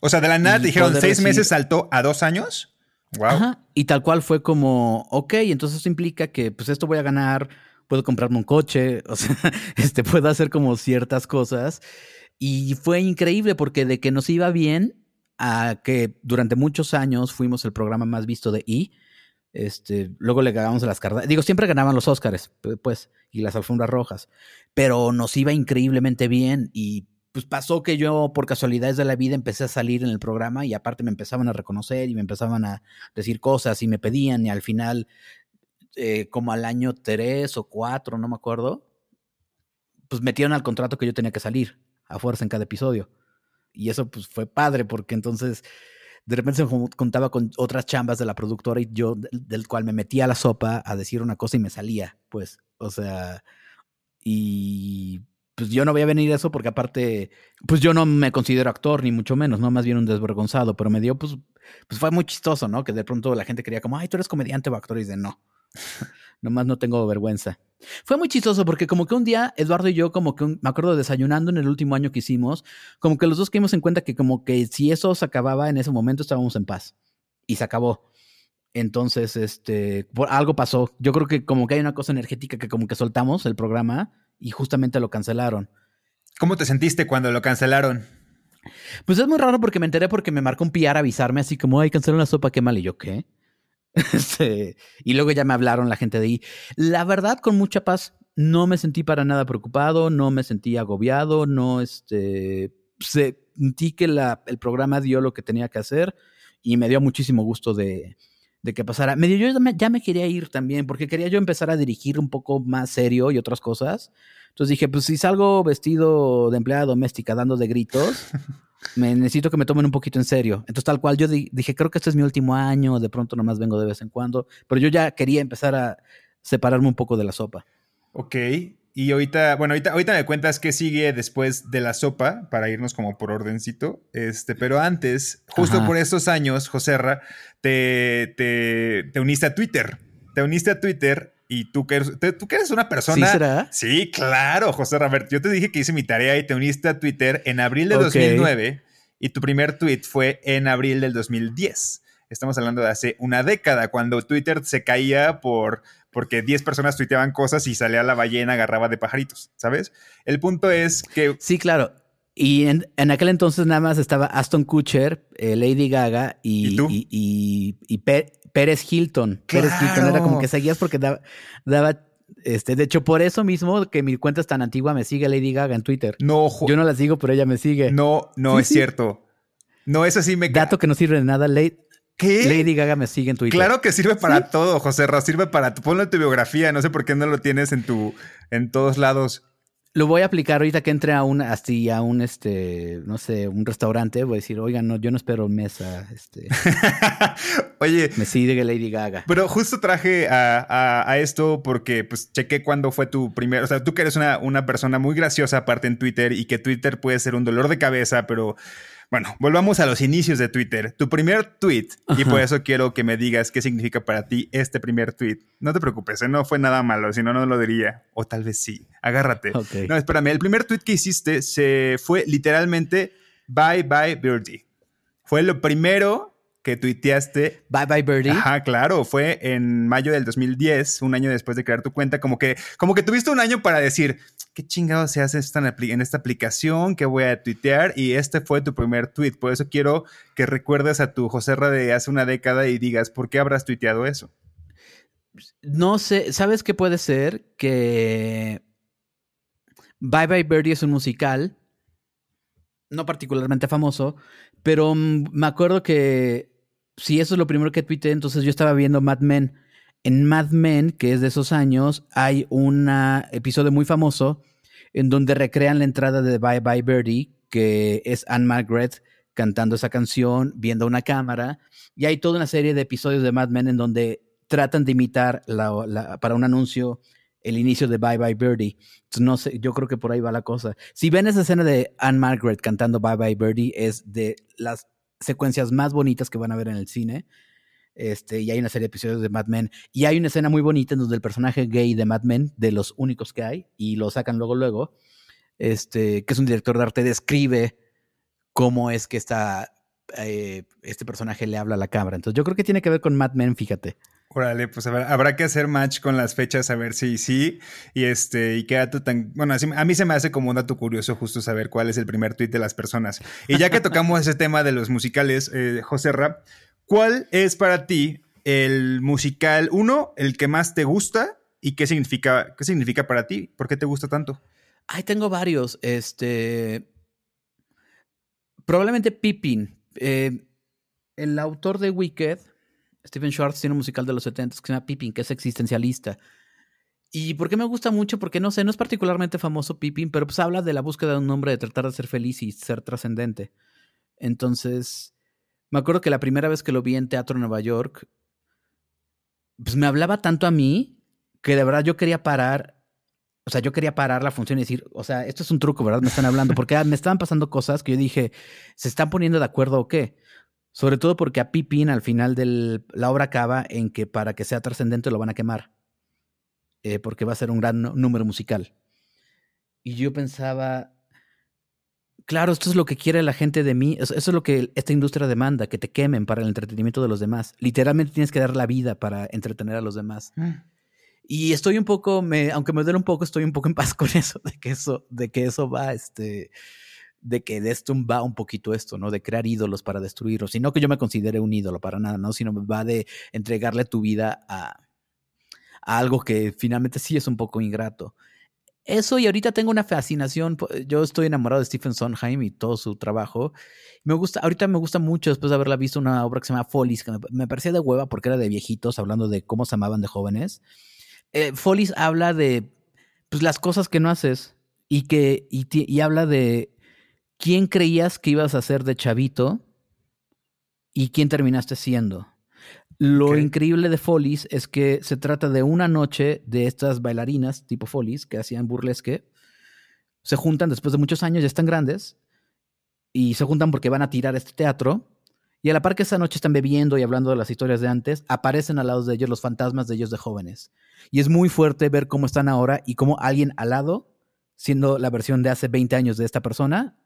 o sea, de la nada dijeron seis meses saltó a dos años. Wow. Ajá. Y tal cual fue como, ok, entonces eso implica que pues esto voy a ganar, puedo comprarme un coche, *laughs* o sea, este, puedo hacer como ciertas cosas. Y fue increíble porque de que nos iba bien a que durante muchos años fuimos el programa más visto de I. Este, luego le ganamos a las cartas. Digo, siempre ganaban los Oscars, pues, y las alfombras rojas. Pero nos iba increíblemente bien y pues pasó que yo por casualidades de la vida empecé a salir en el programa y aparte me empezaban a reconocer y me empezaban a decir cosas y me pedían y al final, eh, como al año tres o cuatro, no me acuerdo, pues metieron al contrato que yo tenía que salir a fuerza en cada episodio. Y eso pues fue padre porque entonces de repente contaba con otras chambas de la productora y yo del cual me metía a la sopa a decir una cosa y me salía, pues, o sea, y pues yo no voy a venir eso porque aparte, pues yo no me considero actor, ni mucho menos, ¿no? Más bien un desvergonzado, pero me dio, pues, pues fue muy chistoso, ¿no? Que de pronto la gente quería como, ay, tú eres comediante o actor, y de no. *laughs* Nomás no tengo vergüenza. Fue muy chistoso porque como que un día Eduardo y yo como que me acuerdo desayunando en el último año que hicimos, como que los dos caímos en cuenta que como que si eso se acababa en ese momento estábamos en paz. Y se acabó. Entonces, este, algo pasó. Yo creo que como que hay una cosa energética que como que soltamos el programa y justamente lo cancelaron. ¿Cómo te sentiste cuando lo cancelaron? Pues es muy raro porque me enteré porque me marcó un PR avisarme así como, ay, cancelaron la sopa, qué mal. Y yo, ¿qué? *laughs* Este, y luego ya me hablaron la gente de ahí. La verdad, con mucha paz, no me sentí para nada preocupado, no me sentí agobiado, no, este, sentí que la, el programa dio lo que tenía que hacer y me dio muchísimo gusto de, de que pasara. Medio yo ya me, quería ir también, porque quería yo empezar a dirigir un poco más serio y otras cosas. Entonces dije, pues si salgo vestido de empleada doméstica dando de gritos, *laughs* me necesito que me tomen un poquito en serio. Entonces tal cual yo dije, creo que este es mi último año, de pronto nomás vengo de vez en cuando, pero yo ya quería empezar a separarme un poco de la sopa. Ok, y ahorita, bueno, ahorita, ahorita me cuentas qué sigue después de la sopa para irnos como por ordencito. Este, pero antes, justo por estos años, Joserra, te, te, uniste a Twitter. Te uniste a Twitter y tú que eres, tú que eres una persona. ¿Sí será? Sí, claro, José A ver, yo te dije que hice mi tarea y te uniste a Twitter en abril de 2009 y tu primer tweet fue en abril del 2010. Estamos hablando de hace una década, cuando Twitter se caía por porque 10 personas tuiteaban cosas y salía la ballena, agarraba de pajaritos, ¿sabes? El punto es que... Sí, claro. Y en, aquel entonces nada más estaba Aston Kutcher, eh, Lady Gaga y, y, Pérez Hilton. Pérez Hilton era como que seguías porque daba, daba este, de hecho, por eso mismo que mi cuenta es tan antigua, me sigue Lady Gaga en Twitter. No, yo no la sigo, pero ella me sigue. No, no es cierto. No, eso sí me. Dato que no sirve de nada. Lady, ¿Qué? Lady Gaga me sigue en Twitter. Claro que sirve para todo, José Ro. Sirve para. Ponlo en tu biografía. No sé por qué no lo tienes en tu. en todos lados. Lo voy a aplicar ahorita que entre a un, así, a un, este, no sé, un restaurante. Voy a decir, oigan, no, yo no espero mesa. Este. *laughs* Oye. Me sigue Lady Gaga. Pero justo traje a, esto porque, pues, chequé cuándo fue tu primer. O sea, tú que eres una, una persona muy graciosa, aparte en Twitter, y que Twitter puede ser un dolor de cabeza, pero bueno, volvamos a los inicios de Twitter. Tu primer tweet, y por eso quiero que me digas qué significa para ti este primer tweet. No te preocupes, ¿eh? no fue nada malo, si no, no lo diría. O tal vez sí. Agárrate. No, espérame. El primer tweet que hiciste se fue literalmente Bye Bye Birdie. Fue lo primero que tuiteaste. Bye Bye Birdie. Ajá, claro, fue en mayo del 2010, un año después de crear tu cuenta, como que, como que tuviste un año para decir, ¿qué chingado se hace en esta aplicación? ¿Qué voy a tuitear? Y este fue tu primer tweet. Por eso quiero que recuerdes a tu José de hace una década y digas, ¿por qué habrás tuiteado eso? No sé, ¿sabes qué puede ser? Que Bye Bye Birdie es un musical, no particularmente famoso, pero me acuerdo que si eso es lo primero que tuiteé, entonces yo estaba viendo Mad Men. En Mad Men, que es de esos años, hay un episodio muy famoso en donde recrean la entrada de Bye Bye Birdie, que es Anne Margaret cantando esa canción, viendo una cámara, y hay toda una serie de episodios de Mad Men en donde tratan de imitar para un anuncio el inicio de Bye Bye Birdie. no sé, yo creo que por ahí va la cosa. Si ven esa escena de Anne Margaret cantando Bye Bye Birdie, es de las secuencias más bonitas que van a ver en el cine. Este, y hay una serie de episodios de Mad Men. Y hay una escena muy bonita en donde el personaje gay de Mad Men, de los únicos que hay, y lo sacan luego, luego, este, que es un director de arte, describe cómo es que está, eh, este personaje le habla a la cámara. Entonces yo creo que tiene que ver con Mad Men, fíjate. Órale, pues habrá, que hacer match con las fechas a ver si sí. Y este, y qué dato tan. Bueno, a mí se me hace como un dato curioso justo saber cuál es el primer tweet de las personas. Y ya que tocamos ese tema de los musicales, eh, José Rap, ¿cuál es para ti el musical, uno, el que más te gusta y qué significa, qué significa para ti? ¿Por qué te gusta tanto? Ay, tengo varios. Este. Probablemente Pippin. Eh, el autor de Wicked Stephen Schwartz tiene un musical de los 70 que se llama Pippin, que es existencialista. ¿Y por qué me gusta mucho? Porque no sé, no es particularmente famoso Pippin, pero pues habla de la búsqueda de un hombre de tratar de ser feliz y ser trascendente. Entonces, me acuerdo que la primera vez que lo vi en teatro en Nueva York, pues me hablaba tanto a mí que de verdad yo quería parar. O sea, yo quería parar la función y decir, o sea, esto es un truco, ¿verdad? Me están hablando, porque me estaban pasando cosas que yo dije, ¿se están poniendo de acuerdo o qué? Sobre todo porque a Pippin al final de la obra acaba en que para que sea trascendente lo van a quemar. Eh, porque va a ser un gran número musical. Y yo pensaba, claro, esto es lo que quiere la gente de mí, eso, es lo que esta industria demanda, que te quemen para el entretenimiento de los demás. Literalmente tienes que dar la vida para entretener a los demás. Mm. Y estoy un poco, me, aunque me duele un poco, estoy un poco en paz *laughs* con eso, de que eso, de que eso va, este, de que de esto va un poquito esto, ¿no? De crear ídolos para destruirlos. Y no que yo me considere un ídolo para nada, ¿no? Sino va de entregarle tu vida a, algo que finalmente sí es un poco ingrato. Eso y ahorita tengo una fascinación. Yo estoy enamorado de Stephen Sondheim y todo su trabajo. Me gusta, ahorita me gusta mucho después de haberla visto una obra que se llama Follies, que me, parecía de hueva porque era de viejitos hablando de cómo se amaban de jóvenes. Eh, Follies habla de pues, las cosas que no haces y que y habla de quién creías que ibas a ser de chavito y quién terminaste siendo. Lo increíble de Follies es que se trata de una noche de estas bailarinas tipo Follies que hacían burlesque. Se juntan después de muchos años, ya están grandes, y se juntan porque van a tirar este teatro. Y a la par que esa noche están bebiendo y hablando de las historias de antes, aparecen al lado de ellos los fantasmas de ellos de jóvenes. Y es muy fuerte ver cómo están ahora y cómo alguien al lado, siendo la versión de hace 20 años de esta persona,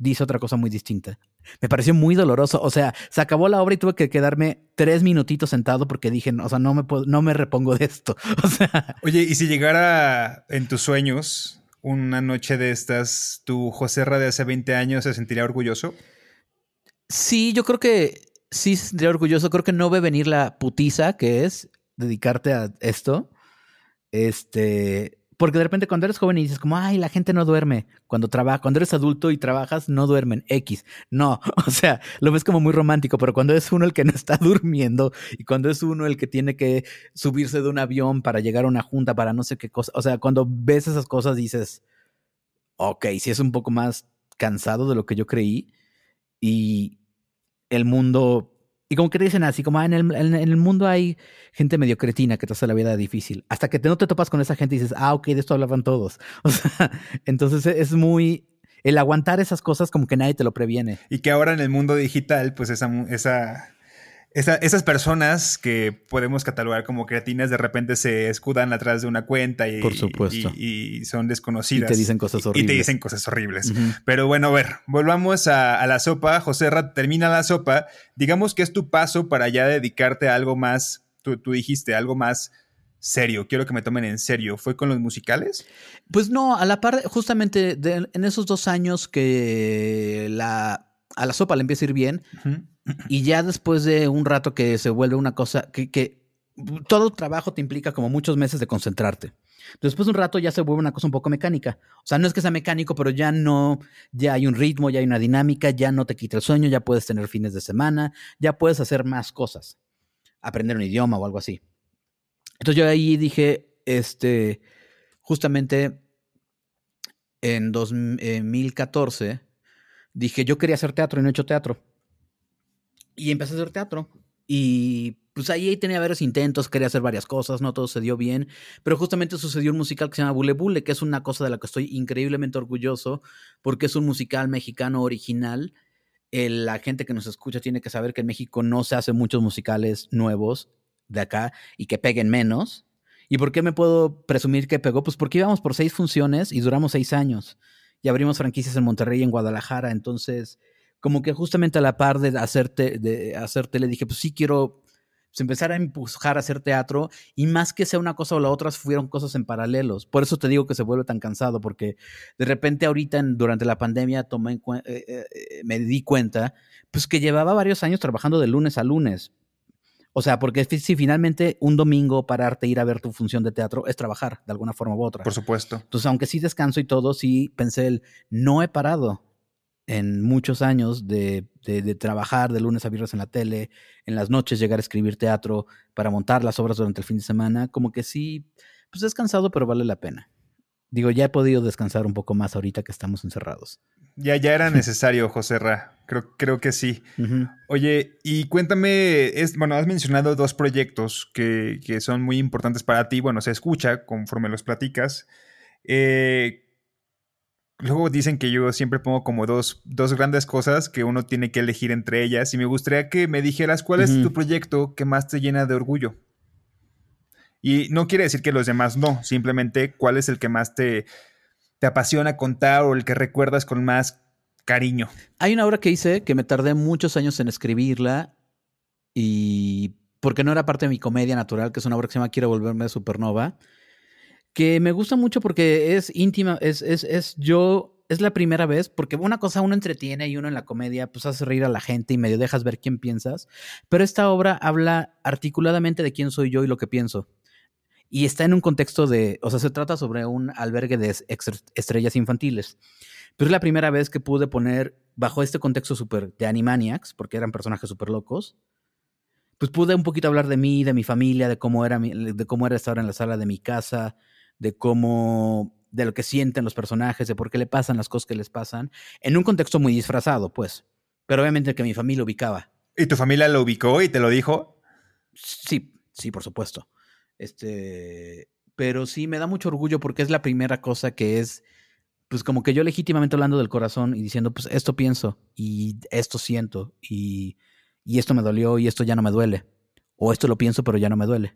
dice otra cosa muy distinta. Me pareció muy doloroso. O sea, se acabó la obra y tuve que quedarme tres minutitos sentado porque dije, o sea, no me, puedo, no me repongo de esto. *laughs* O sea. Oye, y si llegara en tus sueños una noche de estas, ¿tu José Ra de hace 20 años se sentiría orgulloso? Sí, yo creo que sí se sentiría orgulloso. Creo que no ve venir la putiza que es dedicarte a esto. Este, porque de repente cuando eres joven y dices como, ay, la gente no duerme. Cuando trabaja, cuando eres adulto y trabajas, no duermen. X. No, *laughs* o sea, lo ves como muy romántico, pero cuando es uno el que no está *laughs* durmiendo y cuando es uno el que tiene que subirse de un avión para llegar a una junta, para no sé qué cosa, o sea, cuando ves esas cosas dices, ok, si es un poco más cansado de lo que yo creí y el mundo y como que te dicen así, como ah, en, el, en, el, mundo hay gente medio cretina que te hace la vida difícil. Hasta que te, no te topas con esa gente y dices, ah, ok, de esto hablaban todos. *laughs* O sea, entonces es muy... El aguantar esas cosas como que nadie te lo previene. Y que ahora en el mundo digital, pues esa, esa esas personas que podemos catalogar como creatinas de repente se escudan atrás de una cuenta y, Por supuesto. y, son desconocidas. Y te dicen cosas horribles. Y te dicen cosas horribles. Pero bueno, a ver, volvamos a, la sopa. José Rat, termina la sopa. Digamos que es tu paso para ya dedicarte a algo más, tú, dijiste, algo más serio. Quiero que me tomen en serio. ¿Fue con los musicales? Pues no, a la par, justamente en esos dos años que la, a la sopa le empieza a ir bien. Y ya después de un rato que se vuelve una cosa que, todo trabajo te implica como muchos meses de concentrarte. Después de un rato ya se vuelve una cosa un poco mecánica. O sea, no es que sea mecánico, pero ya no, ya hay un ritmo, ya hay una dinámica, ya no te quita el sueño, ya puedes tener fines de semana, ya puedes hacer más cosas. Aprender un idioma o algo así. Entonces yo ahí dije, este, justamente en 2014, dije, yo quería hacer teatro y no he hecho teatro. Y empecé a hacer teatro. Y pues ahí tenía varios intentos, quería hacer varias cosas, no todo se dio bien, pero justamente sucedió un musical que se llama Bule Bule, que es una cosa de la que estoy increíblemente orgulloso, porque es un musical mexicano original. la gente que nos escucha tiene que saber que en México no se hacen muchos musicales nuevos de acá y que peguen menos. ¿Y por qué me puedo presumir que pegó? Pues porque íbamos por seis funciones y duramos seis años. Y abrimos franquicias en Monterrey y en Guadalajara, entonces como que justamente a la par de hacerte, de hacerte, le dije, pues sí quiero pues, empezar a empujar a hacer teatro y más que sea una cosa o la otra, fueron cosas en paralelos. Por eso te digo que se vuelve tan cansado, porque de repente ahorita durante la pandemia tomé eh, eh, eh, me di cuenta pues que llevaba varios años trabajando de lunes a lunes. O sea, porque si finalmente un domingo pararte, ir a ver tu función de teatro, es trabajar de alguna forma u otra. Por supuesto. Entonces, aunque sí descanso y todo, sí pensé el, no he parado en muchos años de, de, trabajar de lunes a viernes en la tele, en las noches llegar a escribir teatro para montar las obras durante el fin de semana, como que sí, pues es cansado, pero vale la pena. Digo, ya he podido descansar un poco más ahorita que estamos encerrados. Ya, ya era *laughs* necesario, José Ra. Creo, creo que sí. Oye, y cuéntame, es, bueno, has mencionado dos proyectos que, que, son muy importantes para ti. Bueno, se escucha conforme los platicas. Eh, Luego dicen que yo siempre pongo como dos, dos, grandes cosas que uno tiene que elegir entre ellas y me gustaría que me dijeras cuál es tu proyecto que más te llena de orgullo. Y no quiere decir que los demás no, simplemente cuál es el que más te, te apasiona contar o el que recuerdas con más cariño. Hay una obra que hice que me tardé muchos años en escribirla y porque no era parte de mi comedia natural, que es una obra que se llama Quiero volverme supernova que me gusta mucho porque es íntima, es, es, es yo, es la primera vez, porque una cosa uno entretiene y uno en la comedia pues hace reír a la gente y medio dejas ver quién piensas, pero esta obra habla articuladamente de quién soy yo y lo que pienso. Y está en un contexto de, o sea, se trata sobre un albergue de estrellas infantiles. Pero es la primera vez que pude poner, bajo este contexto súper de Animaniacs, porque eran personajes súper locos, pues pude un poquito hablar de mí, de mi familia, de cómo era, de cómo era estar en la sala de mi casa, de cómo, de lo que sienten los personajes, de por qué le pasan las cosas que les pasan, en un contexto muy disfrazado, pues. Pero obviamente que mi familia ubicaba. ¿Y tu familia lo ubicó y te lo dijo? Sí, sí, por supuesto. Este, pero sí me da mucho orgullo porque es la primera cosa que es, pues como que yo legítimamente hablando del corazón y diciendo, pues esto pienso y esto siento y, y esto me dolió y esto ya no me duele. O esto lo pienso pero ya no me duele.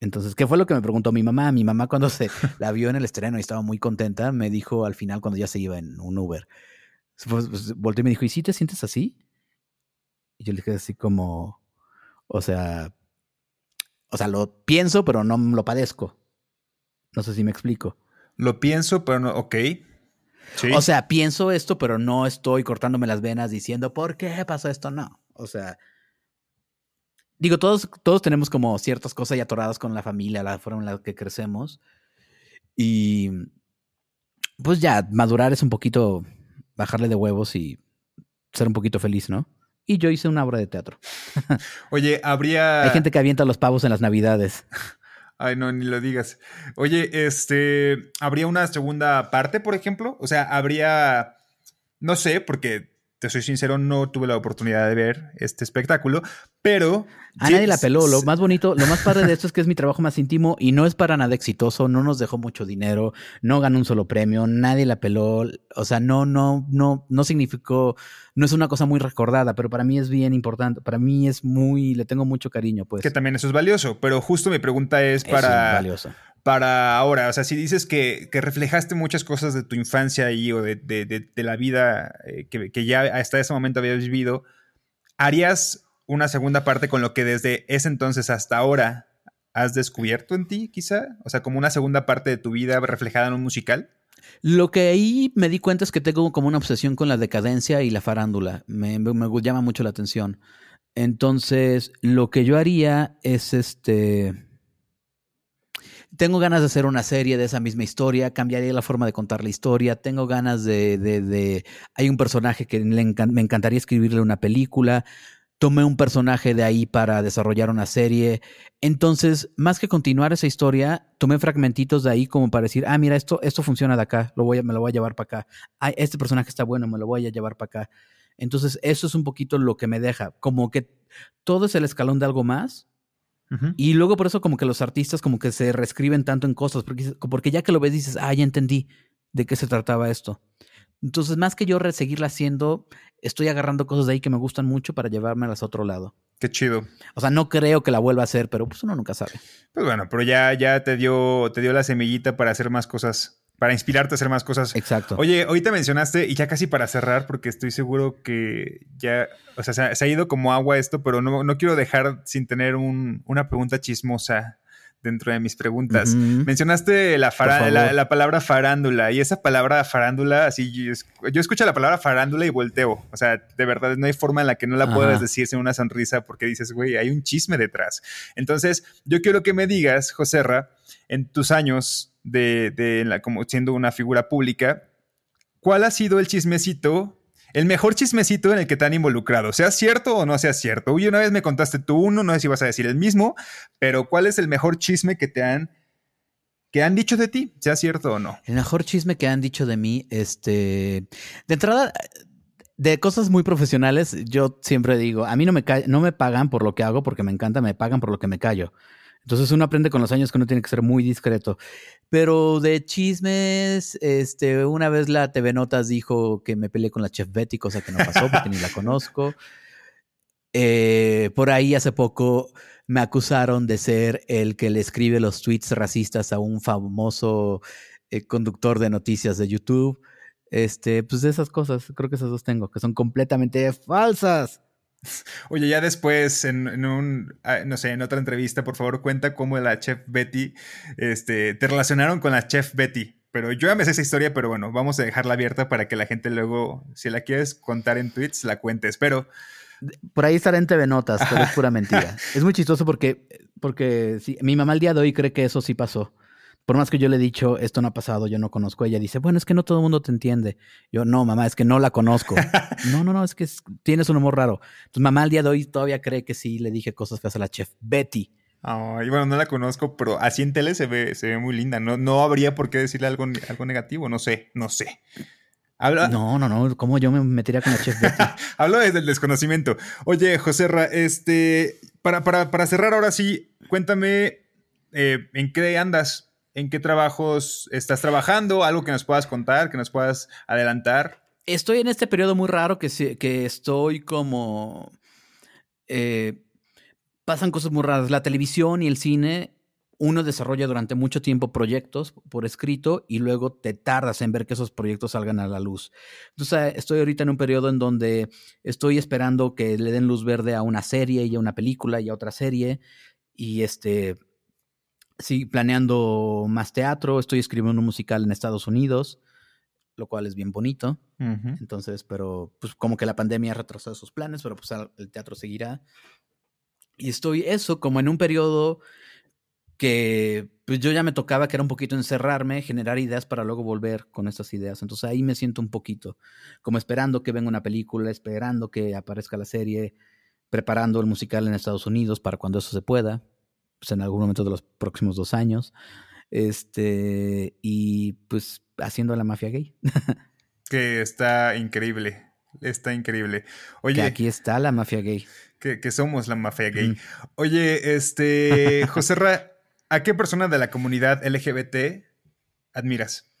Entonces, ¿qué fue lo que me preguntó mi mamá? Mi mamá cuando se *laughs* la vio en el estreno y estaba muy contenta, me dijo al final cuando ya se iba en un Uber, Pues, pues, volteó y me dijo, ¿y si te sientes así? Y yo le dije así como, o sea, o sea, lo pienso, pero no lo padezco. No sé si me explico. Lo pienso, pero no, ok. O sea, pienso esto, pero no estoy cortándome las venas diciendo, ¿por qué pasó esto? No. O sea, digo, todos, todos tenemos como ciertas cosas ya atoradas con la familia, la forma en la que crecemos. Y pues ya, madurar es un poquito bajarle de huevos y ser un poquito feliz, ¿no? Y yo hice una obra de teatro. *laughs* Oye, habría. Hay gente que avienta los pavos en las navidades. Ay, no, ni lo digas. Oye, este. ¿Habría una segunda parte, por ejemplo? O sea, habría. No sé, porque te soy sincero, no tuve la oportunidad de ver este espectáculo, pero... A nadie la peló. Lo más bonito, lo más padre de esto es que es mi trabajo más íntimo y no es para nada exitoso, no nos dejó mucho dinero, no ganó un solo premio, nadie la peló. O sea, no, no, no, no significó, no es una cosa muy recordada, pero para mí es bien importante. Para mí es muy, le tengo mucho cariño, pues. Que también eso es valioso, pero justo mi pregunta es para... Es valioso para ahora? O sea, si dices que, reflejaste muchas cosas de tu infancia ahí o de, la vida eh, que, ya hasta ese momento habías vivido, ¿harías una segunda parte con lo que desde ese entonces hasta ahora has descubierto en ti, quizá? O sea, como una segunda parte de tu vida reflejada en un musical. Lo que ahí me di cuenta es que tengo como una obsesión con la decadencia y la farándula. Me, me llama mucho la atención. Entonces, lo que yo haría es este tengo ganas de hacer una serie de esa misma historia, cambiaría la forma de contar la historia, tengo ganas de... de, hay un personaje que me encantaría escribirle una película, tomé un personaje de ahí para desarrollar una serie. Entonces, más que continuar esa historia, tomé fragmentitos de ahí como para decir, ah, mira, esto, esto funciona de acá, lo voy a, me lo voy a llevar para acá. Ah, este personaje está bueno, me lo voy a llevar para acá. Entonces, eso es un poquito lo que me deja, como que todo es el escalón de algo más, y luego por eso como que los artistas como que se reescriben tanto en cosas, porque, porque ya que lo ves dices, ah, ya entendí de qué se trataba esto. Entonces, más que yo seguirla haciendo, estoy agarrando cosas de ahí que me gustan mucho para llevármelas a otro lado. Qué chido. O sea, no creo que la vuelva a hacer, pero pues uno nunca sabe. Pues bueno, pero ya, ya te dio, te dio la semillita para hacer más cosas para inspirarte a hacer más cosas. Exacto. Oye, ahorita mencionaste, y ya casi para cerrar, porque estoy seguro que ya, o sea, se ha, ido como agua esto, pero no, no quiero dejar sin tener un, una pregunta chismosa dentro de mis preguntas. Mencionaste la, la, palabra farándula y esa palabra farándula, así yo, escucho la palabra farándula y volteo. O sea, de verdad no hay forma en la que no la puedas decir sin una sonrisa porque dices, güey, hay un chisme detrás. Entonces, yo quiero que me digas, Joserra, en tus años de, la, como siendo una figura pública, ¿cuál ha sido el chismecito, el mejor chismecito en el que te han involucrado? Sea cierto o no sea cierto. Uy, una vez me contaste tú uno, no sé si vas a decir el mismo, pero ¿cuál es el mejor chisme que te han que han dicho de ti, sea cierto o no? El mejor chisme que han dicho de mí, este, de entrada, de cosas muy profesionales, yo siempre digo, a mí no me, no me pagan por lo que hago porque me encanta, me pagan por lo que me callo. Entonces uno aprende con los años que uno tiene que ser muy discreto. Pero de chismes, este, una vez la TV Notas dijo que me peleé con la chef Betty, cosa que no pasó porque ni la *laughs* conozco. Eh, por ahí hace poco me acusaron de ser el que le escribe los tweets racistas a un famoso eh, conductor de noticias de YouTube. Este, pues de esas cosas, creo que esas dos tengo, que son completamente falsas. *laughs* Oye, ya después, en, un, ah, no sé, en otra entrevista, por favor, cuenta cómo la chef Betty, este, te relacionaron con la chef Betty. Pero yo ya me sé esa historia, pero bueno, vamos a dejarla abierta para que la gente luego, si la quieres contar en tweets, la cuentes. Pero... Por ahí estará en TV Notas, pero es pura mentira. *laughs* es muy chistoso porque, porque mi mamá el día de hoy cree que eso sí pasó por más que yo le he dicho, esto no ha pasado, yo no conozco, ella dice, bueno, es que no todo el mundo te entiende. Yo, no, mamá, es que no la conozco. *laughs* no, no, no, es que tienes un humor raro. Entonces, mamá al día de hoy todavía cree que sí le dije cosas feas a la chef Betty. Ay, bueno, no la conozco, pero así en tele se ve, se ve muy linda. No, no habría por qué decirle algo, algo negativo, no sé, no sé. No, no, no, ¿cómo yo me metería con la chef Betty? *laughs* Hablo desde el desconocimiento. Oye, José este, para, para, para cerrar ahora sí, cuéntame eh, en qué andas ¿En qué trabajos estás trabajando? ¿Algo que nos puedas contar, que nos puedas adelantar? Estoy en este periodo muy raro que, estoy como... Eh, pasan cosas muy raras. La televisión y el cine uno desarrolla durante mucho tiempo proyectos por escrito y luego te tardas en ver que esos proyectos salgan a la luz. Entonces estoy ahorita en un periodo en donde estoy esperando que le den luz verde a una serie y a una película y a otra serie y este sí planeando más teatro, estoy escribiendo un musical en Estados Unidos, lo cual es bien bonito. Entonces, pero pues como que la pandemia ha retrasado esos planes, pero pues el teatro seguirá. Y estoy eso como en un periodo que pues yo ya me tocaba que era un poquito encerrarme, generar ideas para luego volver con estas ideas. Entonces ahí me siento un poquito como esperando que venga una película, esperando que aparezca la serie, preparando el musical en Estados Unidos para cuando eso se pueda, pues en algún momento de los próximos dos años. Este, y pues haciendo la mafia gay. *laughs* que está increíble. Está increíble. Oye. Que aquí está la mafia gay. Que, somos la mafia gay. Oye, este, *laughs* José Ra, ¿A qué persona de la comunidad LGBT admiras?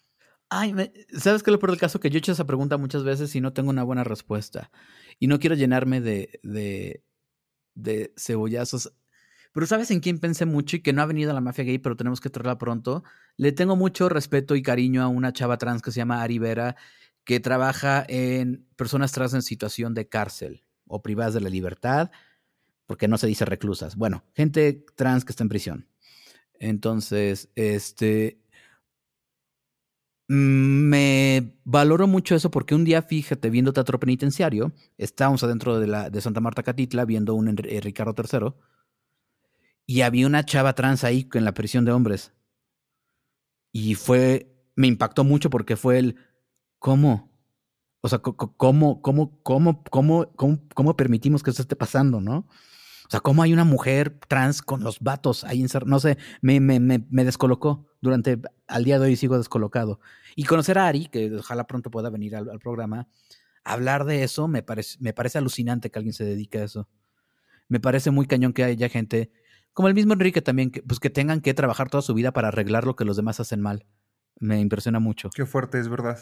Ay, ¿sabes qué lo peor del caso? Que yo he hecho esa pregunta muchas veces y no tengo una buena respuesta. Y no quiero llenarme de, de, de cebollazos. Pero ¿sabes en quién pensé mucho y que no ha venido a la mafia gay, pero tenemos que traerla pronto? Le tengo mucho respeto y cariño a una chava trans que se llama Ari Vera, que trabaja en personas trans en situación de cárcel o privadas de la libertad, porque no se dice reclusas. Bueno, gente trans que está en prisión. Entonces, este, me valoro mucho eso porque un día, fíjate, viendo teatro penitenciario, estábamos adentro de, la, de Santa Marta Catitla viendo un eh, Ricardo III y había una chava trans ahí en la prisión de hombres. Y fue, me impactó mucho porque fue el, ¿cómo? O sea, ¿cómo, cómo, cómo, cómo, cómo, cómo permitimos que eso esté pasando, no? O sea, ¿cómo hay una mujer trans con los vatos ahí encerrados? No sé, me, me, me, descolocó. Durante, al día de hoy sigo descolocado. Y conocer a Ari, que ojalá pronto pueda venir al, programa, hablar de eso me parece, me parece alucinante que alguien se dedique a eso. Me parece muy cañón que haya gente, como el mismo Enrique también, que, pues que tengan que trabajar toda su vida para arreglar lo que los demás hacen mal. Me impresiona mucho. Qué fuerte, es verdad.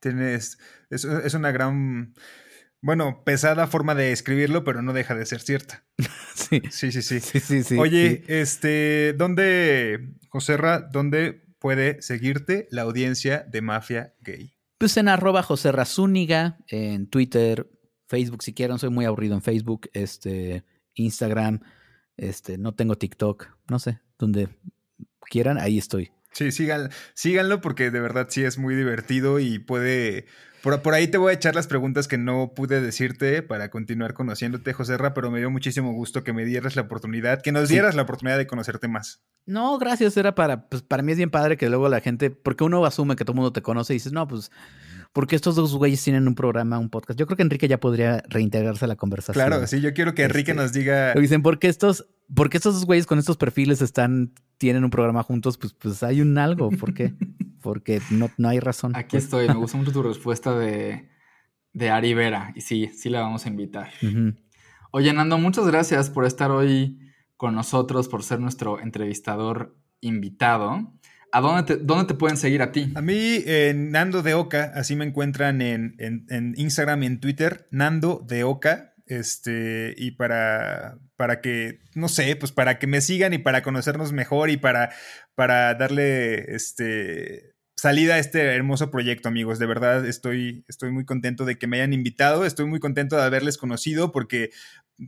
Tienes, es, es una gran bueno, pesada forma de escribirlo, pero no deja de ser cierta. *laughs* sí. Sí, sí, sí. sí, sí, Oye, este, ¿dónde, Joserra, dónde puede seguirte la audiencia de Mafia Gay? Pues en arroba Zúñiga, en Twitter, Facebook si quieren, soy muy aburrido en Facebook, este, Instagram, este, no tengo TikTok, no sé, donde quieran, ahí estoy. Sí, síganlo porque de verdad sí es muy divertido y puede por, ahí te voy a echar las preguntas que no pude decirte para continuar conociéndote, José Ra, pero me dio muchísimo gusto que me dieras la oportunidad, que nos dieras la oportunidad de conocerte más. No, gracias, era para, pues para mí es bien padre que luego la gente, porque uno asume que todo el mundo te conoce y dices, no, pues porque estos dos güeyes tienen un programa, un podcast. Yo creo que Enrique ya podría reintegrarse a la conversación. Claro, sí, yo quiero que Enrique este, nos diga. Dicen, ¿por qué estos, porque estos dos güeyes con estos perfiles están, tienen un programa juntos? Pues, pues hay un algo. ¿Por qué? *laughs* porque no, no hay razón. Aquí estoy. Me gusta mucho tu respuesta de, de Ari Vera. Y sí, sí la vamos a invitar. Oye, Nando, muchas gracias por estar hoy con nosotros, por ser nuestro entrevistador invitado. ¿A dónde te, dónde te pueden seguir a ti? A mí, en Nando de Oca, así me encuentran en, en, Instagram y en Twitter, Nando de Oca. Este, y para, para que, no sé, pues para que me sigan y para conocernos mejor y para, para darle este salida a este hermoso proyecto, amigos. De verdad, estoy, estoy muy contento de que me hayan invitado. Estoy muy contento de haberles conocido porque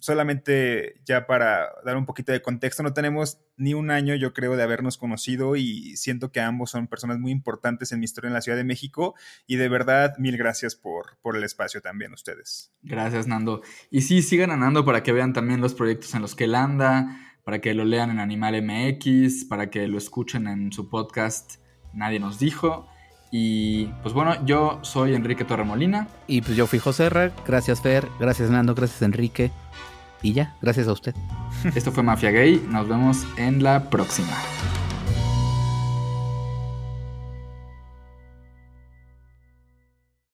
solamente ya para dar un poquito de contexto, no tenemos ni un año, yo creo, de habernos conocido y siento que ambos son personas muy importantes en mi historia en la Ciudad de México y de verdad, mil gracias por, por el espacio también ustedes. Gracias, Nando. Y sí, sigan a Nando para que vean también los proyectos en los que él anda, para que lo lean en Animal MX, para que lo escuchen en su podcast nadie nos dijo. Y pues bueno, yo soy Enrique Torremolina. Y pues yo fui José Ra. Gracias Fer, gracias Nando, gracias Enrique. Y ya, gracias a usted. Esto fue Mafia Gay. Nos vemos en la próxima.